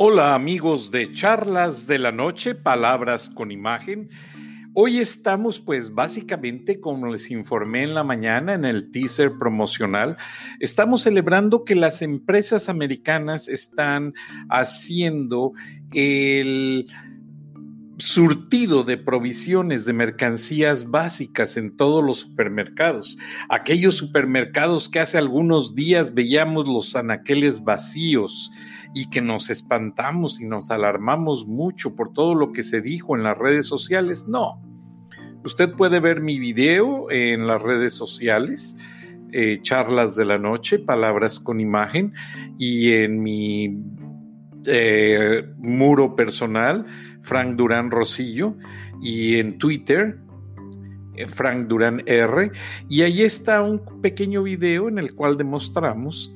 Hola amigos de Charlas de la Noche, Palabras con Imagen. Hoy estamos pues básicamente, como les informé en la mañana en el teaser promocional, estamos celebrando que las empresas americanas están haciendo el surtido de provisiones de mercancías básicas en todos los supermercados. Aquellos supermercados que hace algunos días veíamos los anaqueles vacíos y que nos espantamos y nos alarmamos mucho por todo lo que se dijo en las redes sociales. No. Usted puede ver mi video en las redes sociales, eh, charlas de la noche, palabras con imagen, y en mi eh, muro personal, Frank Durán Rosillo, y en Twitter, eh, Frank Durán R. Y ahí está un pequeño video en el cual demostramos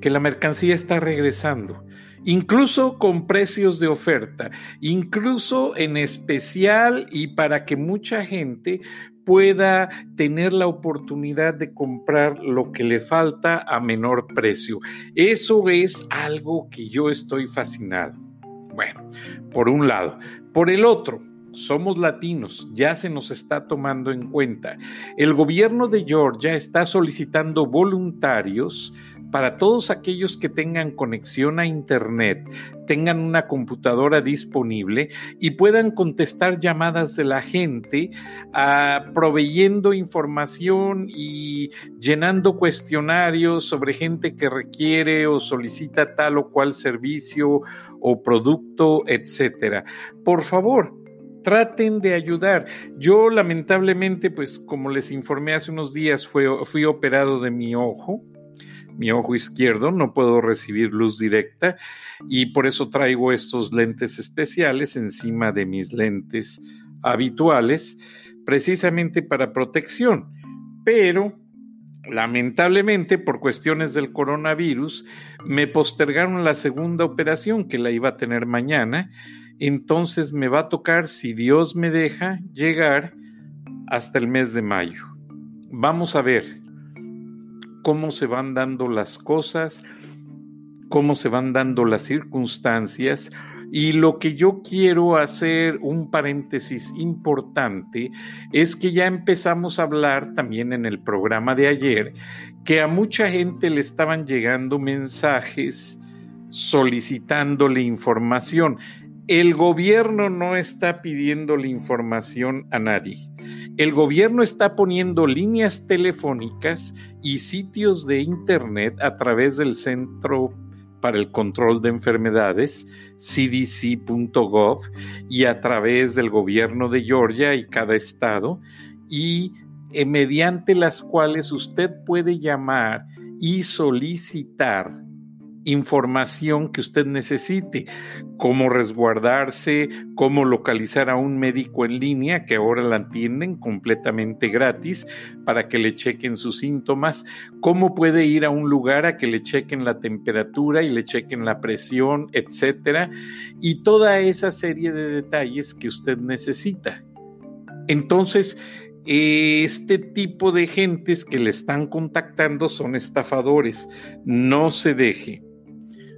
que la mercancía está regresando, incluso con precios de oferta, incluso en especial y para que mucha gente pueda tener la oportunidad de comprar lo que le falta a menor precio. Eso es algo que yo estoy fascinado. Bueno, por un lado. Por el otro, somos latinos, ya se nos está tomando en cuenta. El gobierno de Georgia está solicitando voluntarios para todos aquellos que tengan conexión a Internet, tengan una computadora disponible y puedan contestar llamadas de la gente, ah, proveyendo información y llenando cuestionarios sobre gente que requiere o solicita tal o cual servicio o producto, etcétera. Por favor, traten de ayudar. Yo lamentablemente, pues como les informé hace unos días, fui operado de mi ojo mi ojo izquierdo, no puedo recibir luz directa y por eso traigo estos lentes especiales encima de mis lentes habituales, precisamente para protección. Pero lamentablemente, por cuestiones del coronavirus, me postergaron la segunda operación que la iba a tener mañana. Entonces me va a tocar, si Dios me deja, llegar hasta el mes de mayo. Vamos a ver cómo se van dando las cosas, cómo se van dando las circunstancias. Y lo que yo quiero hacer un paréntesis importante es que ya empezamos a hablar también en el programa de ayer que a mucha gente le estaban llegando mensajes solicitándole información. El gobierno no está pidiéndole información a nadie. El gobierno está poniendo líneas telefónicas y sitios de Internet a través del Centro para el Control de Enfermedades, cdc.gov, y a través del gobierno de Georgia y cada estado, y eh, mediante las cuales usted puede llamar y solicitar información que usted necesite, cómo resguardarse, cómo localizar a un médico en línea que ahora la atienden completamente gratis para que le chequen sus síntomas, cómo puede ir a un lugar a que le chequen la temperatura y le chequen la presión, etcétera, y toda esa serie de detalles que usted necesita. Entonces, este tipo de gentes que le están contactando son estafadores. No se deje.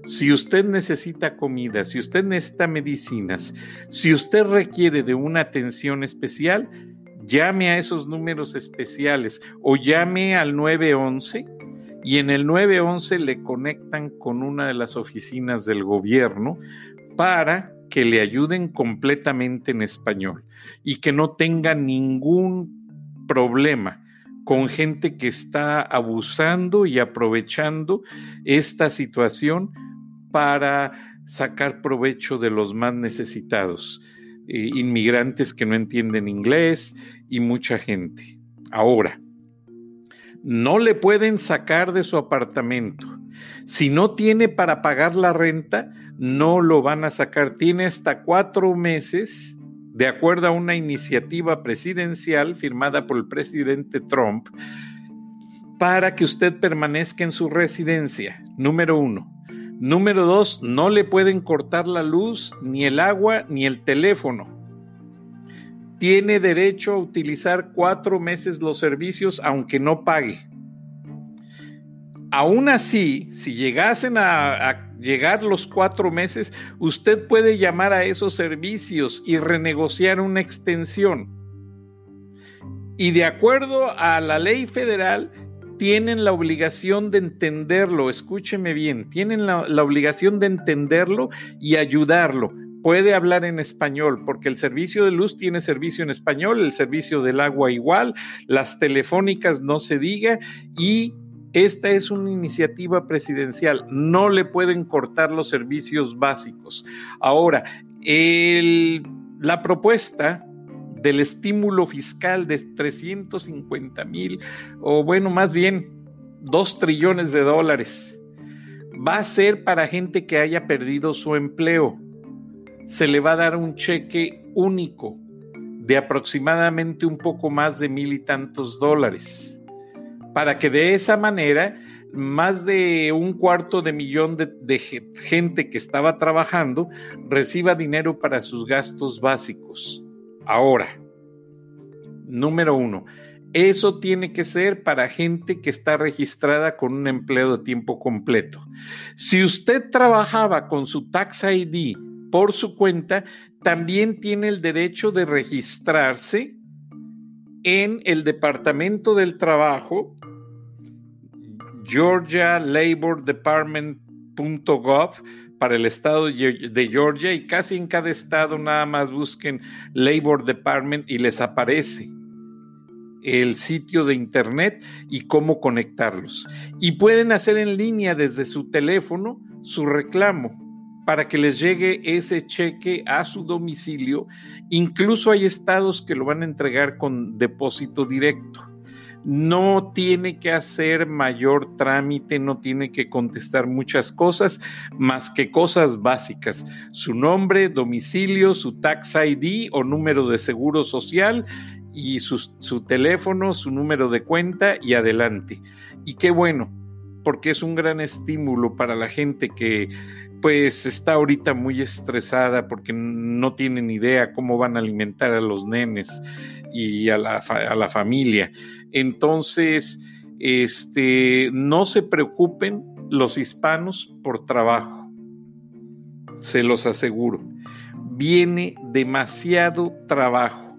Si usted necesita comida, si usted necesita medicinas, si usted requiere de una atención especial, llame a esos números especiales o llame al 911 y en el 911 le conectan con una de las oficinas del gobierno para que le ayuden completamente en español y que no tenga ningún problema con gente que está abusando y aprovechando esta situación para sacar provecho de los más necesitados, eh, inmigrantes que no entienden inglés y mucha gente. Ahora, no le pueden sacar de su apartamento. Si no tiene para pagar la renta, no lo van a sacar. Tiene hasta cuatro meses, de acuerdo a una iniciativa presidencial firmada por el presidente Trump, para que usted permanezca en su residencia. Número uno. Número dos, no le pueden cortar la luz, ni el agua, ni el teléfono. Tiene derecho a utilizar cuatro meses los servicios aunque no pague. Aún así, si llegasen a, llegar los cuatro meses, usted puede llamar a esos servicios y renegociar una extensión. Y de acuerdo a la ley federal, tienen la obligación de entenderlo, escúcheme bien, tienen la, la, obligación de entenderlo y ayudarlo. Puede hablar en español, porque el servicio de luz tiene servicio en español, el servicio del agua igual, las telefónicas no se diga, y esta es una iniciativa presidencial, no le pueden cortar los servicios básicos. Ahora, el, la propuesta del estímulo fiscal de 350 mil, o bueno, más bien 2 trillones de dólares, va a ser para gente que haya perdido su empleo. Se le va a dar un cheque único de aproximadamente un poco más de mil y tantos dólares, para que de esa manera más de un cuarto de millón de, de, gente que estaba trabajando reciba dinero para sus gastos básicos. Ahora, número uno, eso tiene que ser para gente que está registrada con un empleo de tiempo completo. Si usted trabajaba con su Tax ID por su cuenta, también tiene el derecho de registrarse en el Departamento del Trabajo, Georgia Labor Department.gov para el estado de Georgia y casi en cada estado nada más busquen Labor Department y les aparece el sitio de internet y cómo conectarlos. Y pueden hacer en línea desde su teléfono su reclamo para que les llegue ese cheque a su domicilio. Incluso hay estados que lo van a entregar con depósito directo no tiene que hacer mayor trámite, no tiene que contestar muchas cosas, más que cosas básicas. Su nombre, domicilio, su tax ID o número de seguro social y su, su teléfono, su número de cuenta y adelante. Y qué bueno, porque es un gran estímulo para la gente que pues está ahorita muy estresada porque no tienen idea cómo van a alimentar a los nenes y a la, a la familia. Entonces, este, no se preocupen los hispanos por trabajo, se los aseguro. Viene demasiado trabajo.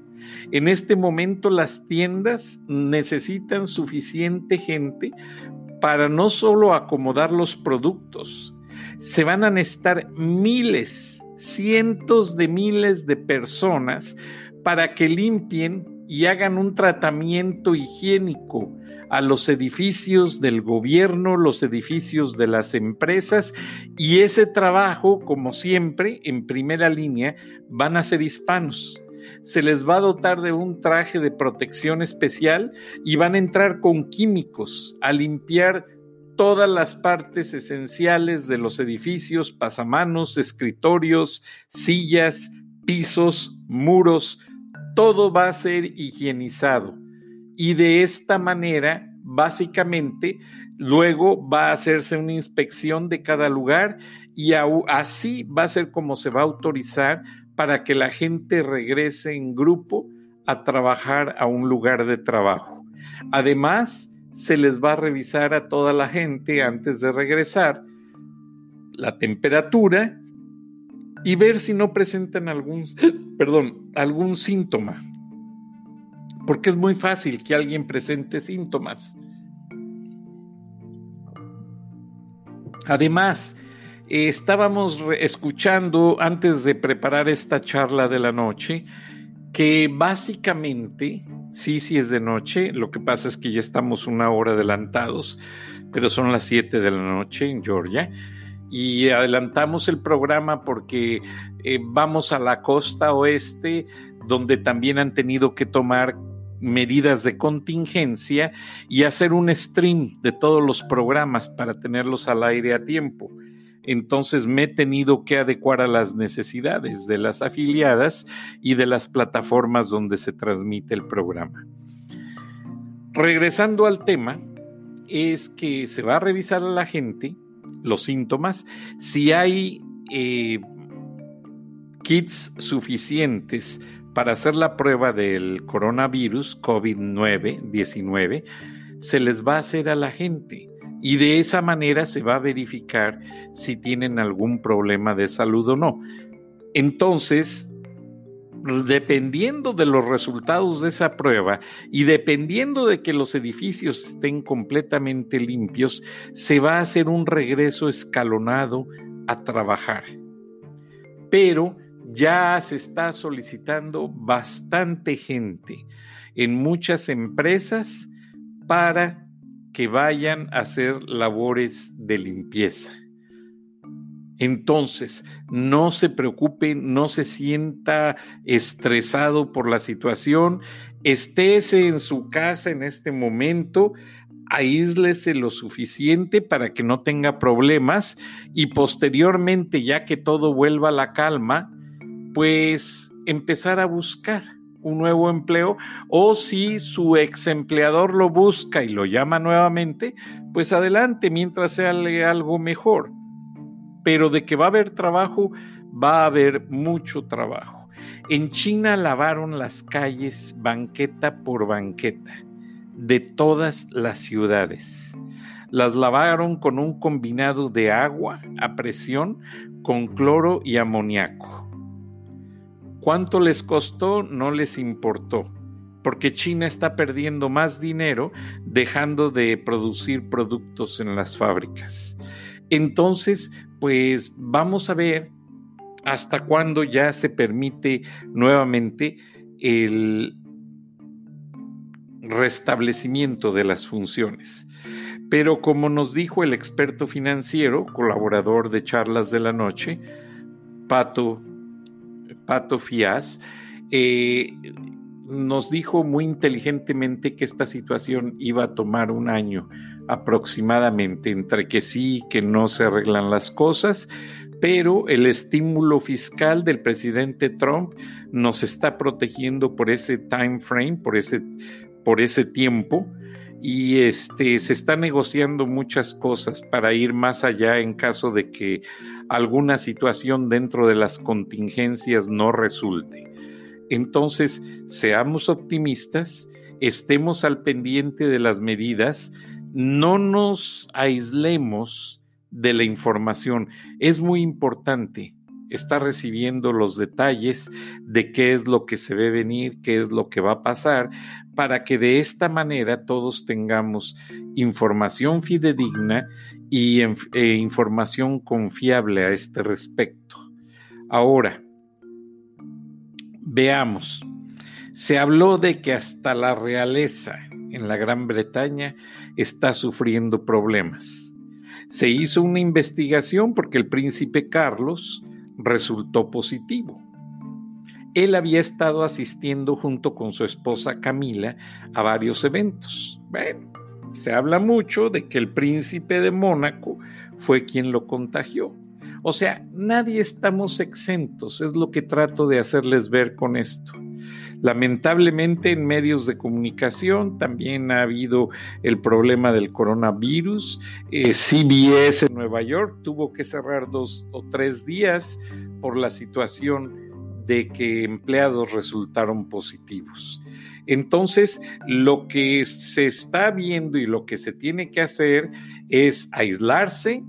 En este momento las tiendas necesitan suficiente gente para no solo acomodar los productos, se van a necesitar miles, cientos de miles de personas para que limpien y hagan un tratamiento higiénico a los edificios del gobierno, los edificios de las empresas y ese trabajo, como siempre, en primera línea, van a ser hispanos. Se les va a dotar de un traje de protección especial y van a entrar con químicos a limpiar todas las partes esenciales de los edificios, pasamanos, escritorios, sillas, pisos, muros, todo va a ser higienizado. Y de esta manera, básicamente, luego va a hacerse una inspección de cada lugar y así va a ser como se va a autorizar para que la gente regrese en grupo a trabajar a un lugar de trabajo. Además, se les va a revisar a toda la gente antes de regresar la temperatura y ver si no presentan algún, perdón, algún síntoma. Porque es muy fácil que alguien presente síntomas. Además, estábamos escuchando antes de preparar esta charla de la noche que básicamente, sí, sí es de noche, lo que pasa es que ya estamos una hora adelantados, pero son las 7 de la noche en Georgia y adelantamos el programa porque eh, vamos a la costa oeste, donde también han tenido que tomar medidas de contingencia y hacer un stream de todos los programas para tenerlos al aire a tiempo. Entonces me he tenido que adecuar a las necesidades de las afiliadas y de las plataformas donde se transmite el programa. Regresando al tema, es que se va a revisar a la gente los síntomas, si hay eh, kits suficientes para hacer la prueba del coronavirus COVID-19, 19, se les va a hacer a la gente. Y de esa manera se va a verificar si tienen algún problema de salud o no. Entonces, dependiendo de los resultados de esa prueba y dependiendo de que los edificios estén completamente limpios, se va a hacer un regreso escalonado a trabajar. Pero ya se está solicitando bastante gente en muchas empresas para que vayan a hacer labores de limpieza. Entonces, no se preocupe, no se sienta estresado por la situación, estése en su casa en este momento, aíslese lo suficiente para que no tenga problemas y posteriormente, ya que todo vuelva a la calma, pues empezar a buscar un nuevo empleo o si su ex empleador lo busca y lo llama nuevamente, pues adelante mientras sea algo mejor pero de que va a haber trabajo, va a haber mucho trabajo. En China lavaron las calles banqueta por banqueta de todas las ciudades. Las lavaron con un combinado de agua a presión con cloro y amoníaco. ¿Cuánto les costó? No les importó, porque China está perdiendo más dinero dejando de producir productos en las fábricas. Entonces, pues vamos a ver hasta cuándo ya se permite nuevamente el restablecimiento de las funciones. Pero como nos dijo el experto financiero, colaborador de Charlas de la Noche, Pato, Pato Fias, eh, nos dijo muy inteligentemente que esta situación iba a tomar un año aproximadamente, entre que sí y que no se arreglan las cosas, pero el estímulo fiscal del presidente Trump nos está protegiendo por ese time frame, por ese, por ese tiempo, y este, se está negociando muchas cosas para ir más allá en caso de que alguna situación dentro de las contingencias no resulte. Entonces, seamos optimistas, estemos al pendiente de las medidas, no nos aislemos de la información. Es muy importante estar recibiendo los detalles de qué es lo que se ve venir, qué es lo que va a pasar, para que de esta manera todos tengamos información fidedigna y e información confiable a este respecto. Ahora, Veamos. Se habló de que hasta la realeza en la Gran Bretaña está sufriendo problemas. Se hizo una investigación porque el príncipe Carlos resultó positivo. Él había estado asistiendo junto con su esposa Camila a varios eventos. Bueno, se habla mucho de que el príncipe de Mónaco fue quien lo contagió. O sea, nadie estamos exentos, es lo que trato de hacerles ver con esto. Lamentablemente en medios de comunicación también ha habido el problema del coronavirus. Eh, CBS en Nueva York tuvo que cerrar dos o tres días por la situación de que empleados resultaron positivos. Entonces, lo que se está viendo y lo que se tiene que hacer es aislarse,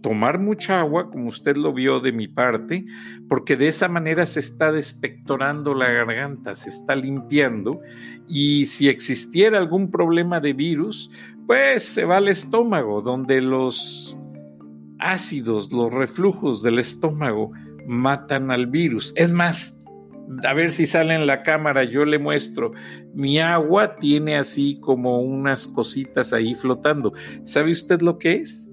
tomar mucha agua, como usted lo vio de mi parte, porque de esa manera se está despectorando la garganta, se está limpiando y si existiera algún problema de virus, pues se va al estómago, donde los ácidos, los reflujos del estómago matan al virus. Es más, a ver si sale en la cámara, yo le muestro. Mi agua tiene así como unas cositas ahí flotando. ¿Sabe usted lo que es?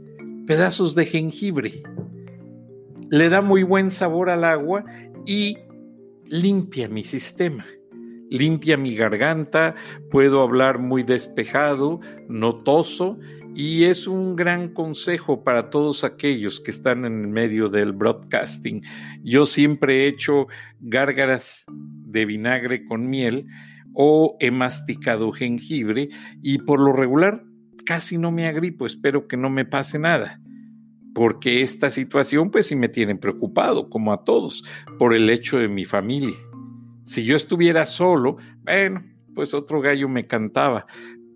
pedazos de jengibre. Le da muy buen sabor al agua y limpia mi sistema, limpia mi garganta, puedo hablar muy despejado, notoso y es un gran consejo para todos aquellos que están en el medio del broadcasting. Yo siempre he hecho gárgaras de vinagre con miel o he masticado jengibre y por lo regular casi no me agripo, espero que no me pase nada, porque esta situación pues sí me tiene preocupado, como a todos, por el hecho de mi familia. Si yo estuviera solo, bueno, pues otro gallo me cantaba,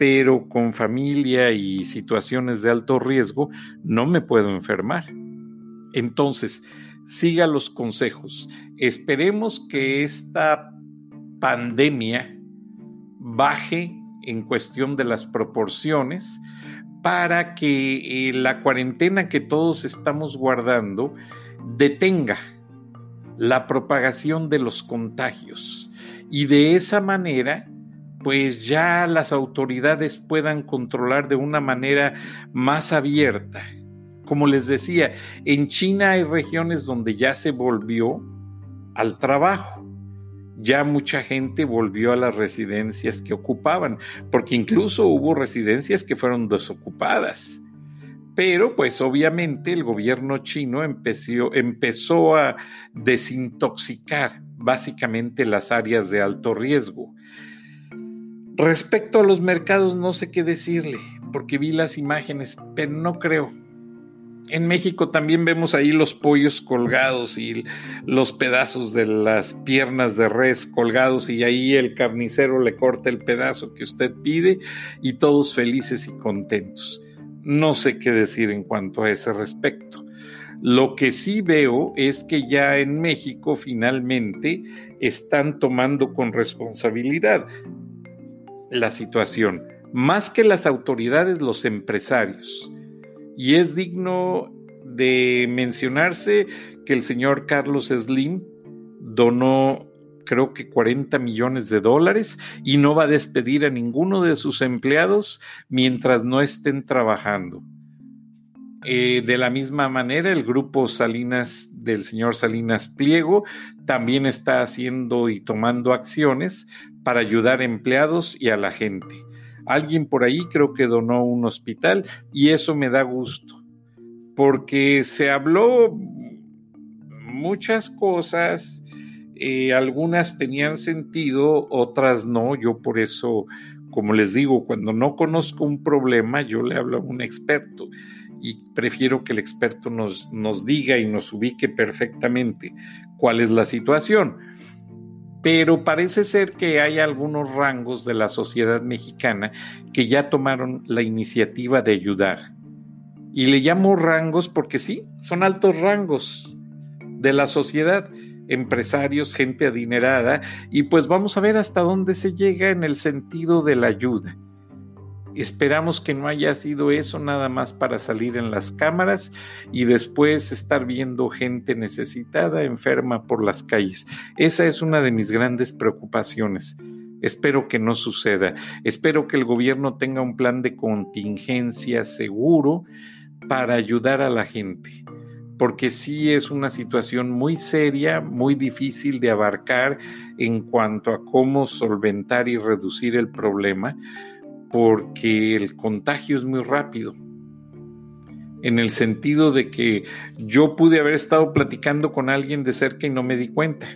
pero con familia y situaciones de alto riesgo no me puedo enfermar. Entonces, siga los consejos. Esperemos que esta pandemia baje en cuestión de las proporciones para que eh, la cuarentena que todos estamos guardando detenga la propagación de los contagios y de esa manera pues ya las autoridades puedan controlar de una manera más abierta. Como les decía, en China hay regiones donde ya se volvió al trabajo. Ya mucha gente volvió a las residencias que ocupaban, porque incluso hubo residencias que fueron desocupadas. Pero pues obviamente el gobierno chino empezó, empezó a desintoxicar básicamente las áreas de alto riesgo. Respecto a los mercados no sé qué decirle, porque vi las imágenes, pero no creo. En México también vemos ahí los pollos colgados y los pedazos de las piernas de res colgados y ahí el carnicero le corta el pedazo que usted pide y todos felices y contentos. No sé qué decir en cuanto a ese respecto. Lo que sí veo es que ya en México finalmente están tomando con responsabilidad la situación, más que las autoridades, los empresarios. Y es digno de mencionarse que el señor Carlos Slim donó creo que 40 millones de dólares y no va a despedir a ninguno de sus empleados mientras no estén trabajando. Eh, de la misma manera, el grupo Salinas del señor Salinas Pliego también está haciendo y tomando acciones para ayudar a empleados y a la gente. Alguien por ahí creo que donó un hospital y eso me da gusto, porque se habló muchas cosas, eh, algunas tenían sentido, otras no, yo por eso, como les digo, cuando no conozco un problema, yo le hablo a un experto y prefiero que el experto nos, nos diga y nos ubique perfectamente cuál es la situación. Pero parece ser que hay algunos rangos de la sociedad mexicana que ya tomaron la iniciativa de ayudar. Y le llamo rangos porque sí, son altos rangos de la sociedad, empresarios, gente adinerada, y pues vamos a ver hasta dónde se llega en el sentido de la ayuda. Esperamos que no haya sido eso nada más para salir en las cámaras y después estar viendo gente necesitada, enferma por las calles. Esa es una de mis grandes preocupaciones. Espero que no suceda. Espero que el gobierno tenga un plan de contingencia seguro para ayudar a la gente. Porque sí es una situación muy seria, muy difícil de abarcar en cuanto a cómo solventar y reducir el problema porque el contagio es muy rápido. En el sentido de que yo pude haber estado platicando con alguien de cerca y no me di cuenta.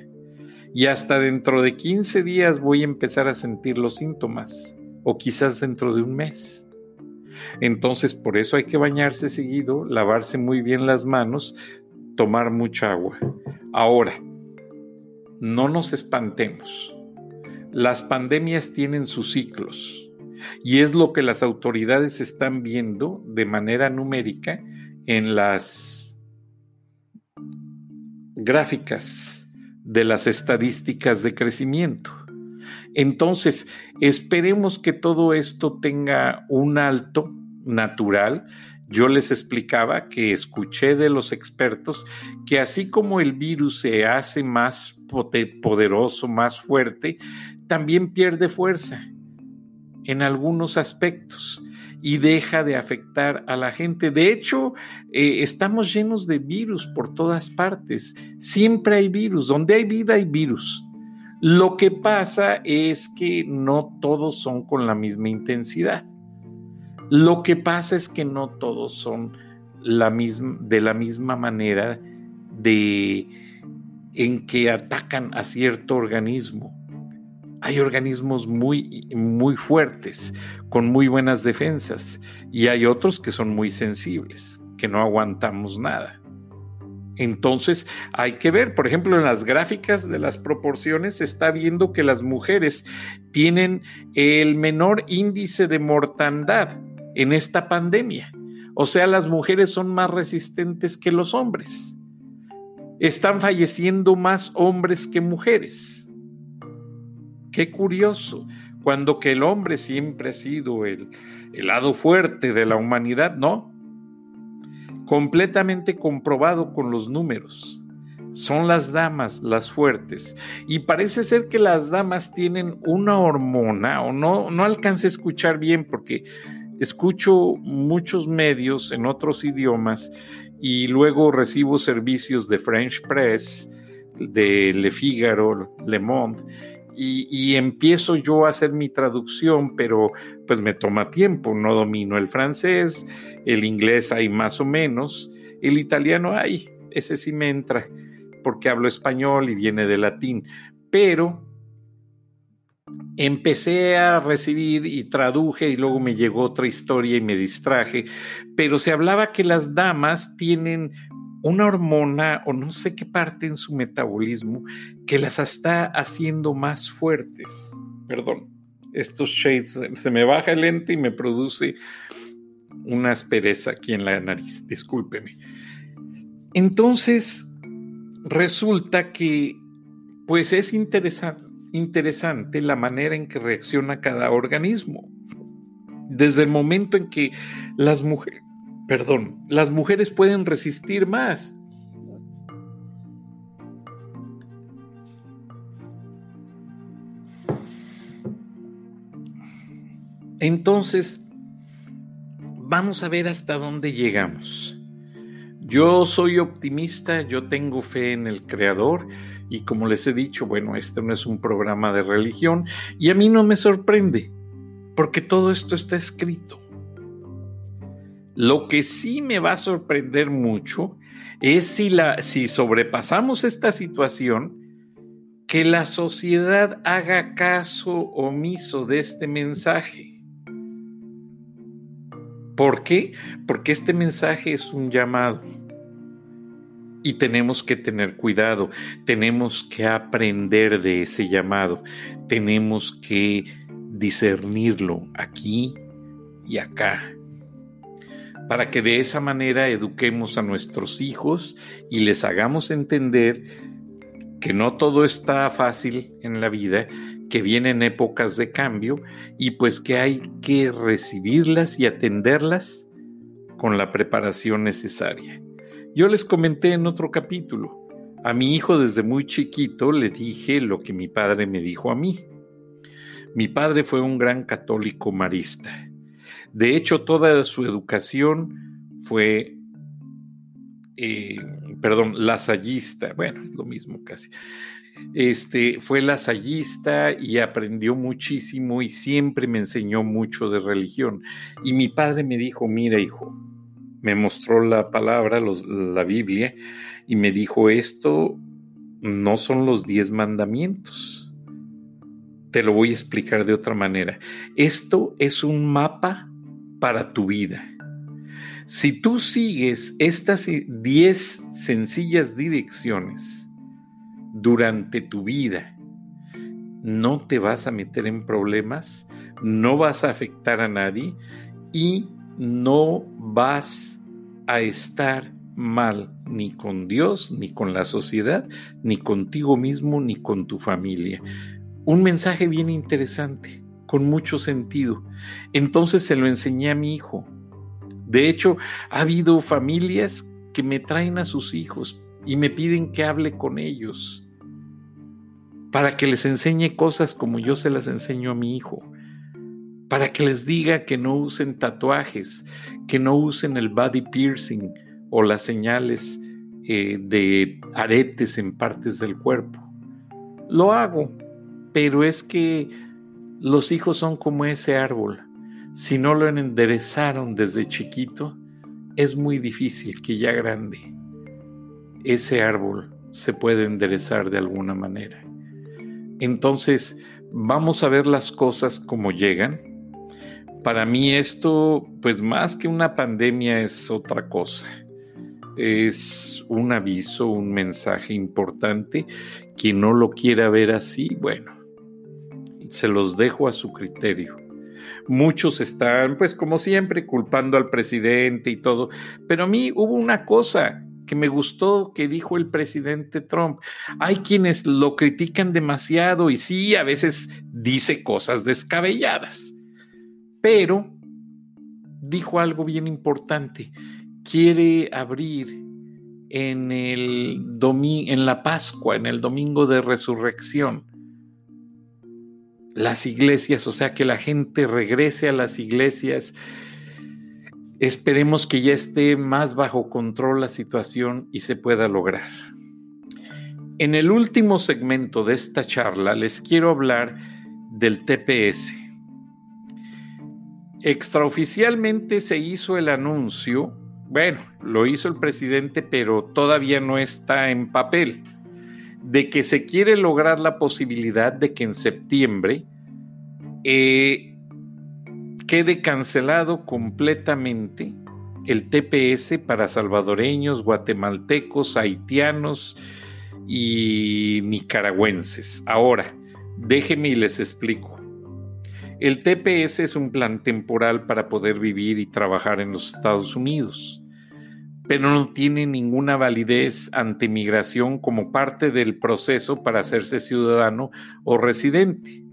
Y hasta dentro de 15 días voy a empezar a sentir los síntomas. O quizás dentro de un mes. Entonces, por eso hay que bañarse seguido, lavarse muy bien las manos, tomar mucha agua. Ahora, no nos espantemos. Las pandemias tienen sus ciclos y es lo que las autoridades están viendo de manera numérica en las gráficas de las estadísticas de crecimiento. Entonces, esperemos que todo esto tenga un alto natural. Yo les explicaba que escuché de los expertos que así como el virus se hace más poderoso, más fuerte, también pierde fuerza en algunos aspectos y deja de afectar a la gente. De hecho, eh, estamos llenos de virus por todas partes. Siempre hay virus. Donde hay vida hay virus. Lo que pasa es que no todos son con la misma intensidad. Lo que pasa es que no todos son la misma, de la misma manera de en que atacan a cierto organismo hay organismos muy, muy fuertes, con muy buenas defensas, y hay otros que son muy sensibles, que no aguantamos nada. Entonces hay que ver, por ejemplo, en las gráficas de las proporciones se está viendo que las mujeres tienen el menor índice de mortandad en esta pandemia. O sea, las mujeres son más resistentes que los hombres. Están falleciendo más hombres que mujeres. Qué curioso, cuando que el hombre siempre ha sido el, el lado fuerte de la humanidad, ¿no? completamente comprobado con los números. Son las damas las fuertes. Y parece ser que las damas tienen una hormona, o no, no alcancé a escuchar bien porque escucho muchos medios en otros idiomas y luego recibo servicios de French Press, de Le Figaro, Le Monde, y, empiezo yo a hacer mi traducción, pero pues me toma tiempo, no domino el francés, el inglés hay más o menos, el italiano hay, ese sí me entra, porque hablo español y viene de latín, pero empecé a recibir y traduje y luego me llegó otra historia y me distraje, pero se hablaba que las damas tienen una hormona o no sé qué parte en su metabolismo que las está haciendo más fuertes. Perdón, estos shades, se me baja el lente y me produce una aspereza aquí en la nariz, discúlpeme. Entonces, resulta que pues es interesante la manera en que reacciona cada organismo. Desde el momento en que las mujeres perdón, las mujeres pueden resistir más. Entonces, vamos a ver hasta dónde llegamos. Yo soy optimista, yo tengo fe en el Creador y como les he dicho, bueno, este no es un programa de religión y a mí no me sorprende porque todo esto está escrito. Lo que sí me va a sorprender mucho es si, la, si sobrepasamos esta situación, que la sociedad haga caso omiso de este mensaje. ¿Por qué? Porque este mensaje es un llamado y tenemos que tener cuidado, tenemos que aprender de ese llamado, tenemos que discernirlo aquí y acá para que de esa manera eduquemos a nuestros hijos y les hagamos entender que no todo está fácil en la vida, que vienen épocas de cambio y pues que hay que recibirlas y atenderlas con la preparación necesaria. Yo les comenté en otro capítulo, a mi hijo desde muy chiquito le dije lo que mi padre me dijo a mí. Mi padre fue un gran católico marista de hecho, toda su educación fue, eh, perdón, lasallista, bueno, es lo mismo casi. Este, fue lasallista y aprendió muchísimo y siempre me enseñó mucho de religión. Y mi padre me dijo, mira hijo, me mostró la palabra, la Biblia, y me dijo, esto no son los diez mandamientos. Te lo voy a explicar de otra manera. Esto es un mapa para tu vida. Si tú sigues estas 10 sencillas direcciones durante tu vida, no te vas a meter en problemas, no vas a afectar a nadie y no vas a estar mal ni con Dios, ni con la sociedad, ni contigo mismo, ni con tu familia. Un mensaje bien interesante con mucho sentido. Entonces se lo enseñé a mi hijo. De hecho, ha habido familias que me traen a sus hijos y me piden que hable con ellos para que les enseñe cosas como yo se las enseño a mi hijo, para que les diga que no usen tatuajes, que no usen el body piercing o las señales eh, de aretes en partes del cuerpo. Lo hago, pero es que los hijos son como ese árbol. Si no lo enderezaron desde chiquito, es muy difícil que ya grande ese árbol se pueda enderezar de alguna manera. Entonces, vamos a ver las cosas como llegan. Para mí esto, pues más que una pandemia, es otra cosa. es un aviso, un mensaje importante. Quien no lo quiera ver así, bueno, se los dejo a su criterio. Muchos están, pues como siempre, culpando al presidente y todo, pero a mí hubo una cosa que me gustó que dijo el presidente Trump. Hay quienes lo critican demasiado y sí, a veces dice cosas descabelladas, pero dijo algo bien importante. Quiere abrir en el en la Pascua, en el domingo de resurrección, las iglesias, o sea, que la gente regrese a las iglesias. Esperemos que ya esté más bajo control la situación y se pueda lograr. En el último segmento de esta charla les quiero hablar del TPS. Extraoficialmente se hizo el anuncio, bueno, lo hizo el presidente, pero todavía no está en papel de que se quiere lograr la posibilidad de que en septiembre eh, quede cancelado completamente el TPS para salvadoreños, guatemaltecos, haitianos y nicaragüenses. Ahora, déjenme y les explico. El TPS es un plan temporal para poder vivir y trabajar en los Estados Unidos pero no tiene ninguna validez ante migración como parte del proceso para hacerse ciudadano o residente.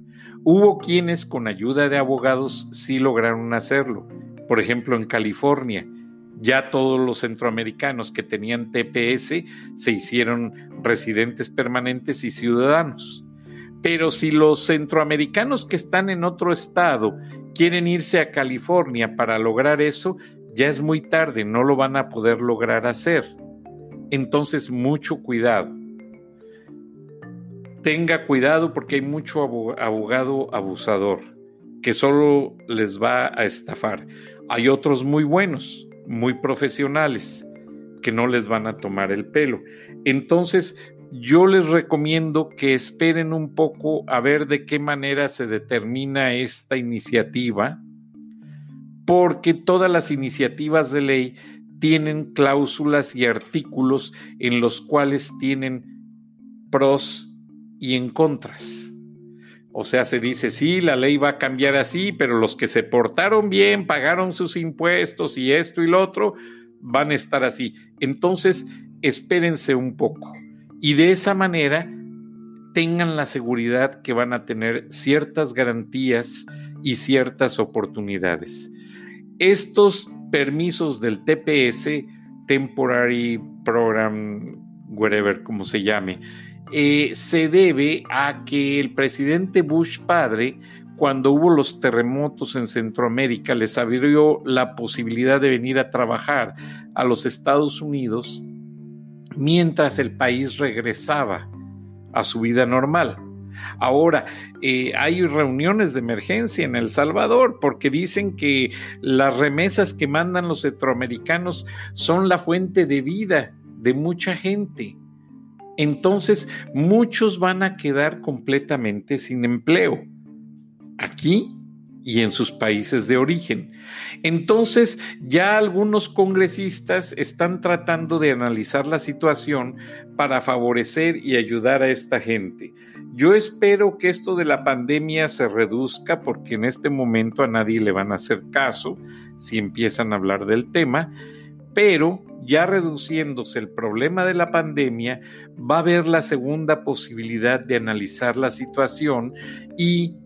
Hubo quienes con ayuda de abogados sí lograron hacerlo. Por ejemplo, en California, ya todos los centroamericanos que tenían TPS se hicieron residentes permanentes y ciudadanos. Pero si los centroamericanos que están en otro estado quieren irse a California para lograr eso, ya es muy tarde, no lo van a poder lograr hacer. Entonces, mucho cuidado. Tenga cuidado porque hay mucho abogado abusador que solo les va a estafar. Hay otros muy buenos, muy profesionales, que no les van a tomar el pelo. Entonces, yo les recomiendo que esperen un poco a ver de qué manera se determina esta iniciativa porque todas las iniciativas de ley tienen cláusulas y artículos en los cuales tienen pros y en contras. O sea, se dice, sí, la ley va a cambiar así, pero los que se portaron bien, pagaron sus impuestos y esto y lo otro, van a estar así. Entonces, espérense un poco. Y de esa manera, tengan la seguridad que van a tener ciertas garantías y ciertas oportunidades. Estos permisos del TPS, Temporary Program, whatever, como se llame, eh, se debe a que el presidente Bush padre, cuando hubo los terremotos en Centroamérica, les abrió la posibilidad de venir a trabajar a los Estados Unidos mientras el país regresaba a su vida normal. Ahora, eh, hay reuniones de emergencia en El Salvador porque dicen que las remesas que mandan los centroamericanos son la fuente de vida de mucha gente. Entonces, muchos van a quedar completamente sin empleo. Aquí y en sus países de origen. Entonces, ya algunos congresistas están tratando de analizar la situación para favorecer y ayudar a esta gente. Yo espero que esto de la pandemia se reduzca porque en este momento a nadie le van a hacer caso si empiezan a hablar del tema, pero ya reduciéndose el problema de la pandemia, va a haber la segunda posibilidad de analizar la situación y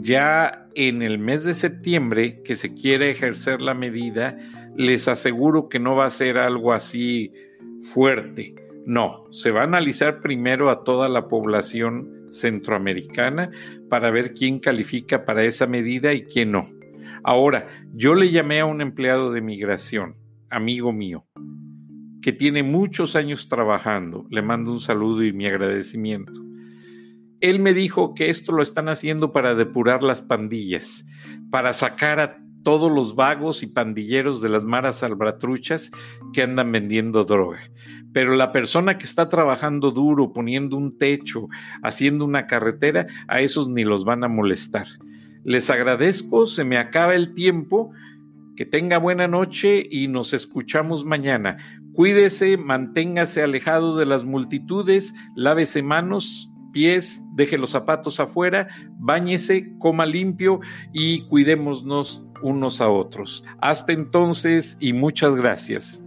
ya en el mes de septiembre que se quiere ejercer la medida, les aseguro que no va a ser algo así fuerte. No, se va a analizar primero a toda la población centroamericana para ver quién califica para esa medida y quién no. Ahora, yo le llamé a un empleado de migración, amigo mío, que tiene muchos años trabajando. Le mando un saludo y mi agradecimiento él me dijo que esto lo están haciendo para depurar las pandillas, para sacar a todos los vagos y pandilleros de las maras salvatruchas que andan vendiendo droga. Pero la persona que está trabajando duro, poniendo un techo, haciendo una carretera, a esos ni los van a molestar. Les agradezco, se me acaba el tiempo. Que tenga buena noche y nos escuchamos mañana. Cuídese, manténgase alejado de las multitudes, lávese manos, pies, deje los zapatos afuera, báñese, coma limpio y cuidémonos unos a otros. Hasta entonces y muchas gracias.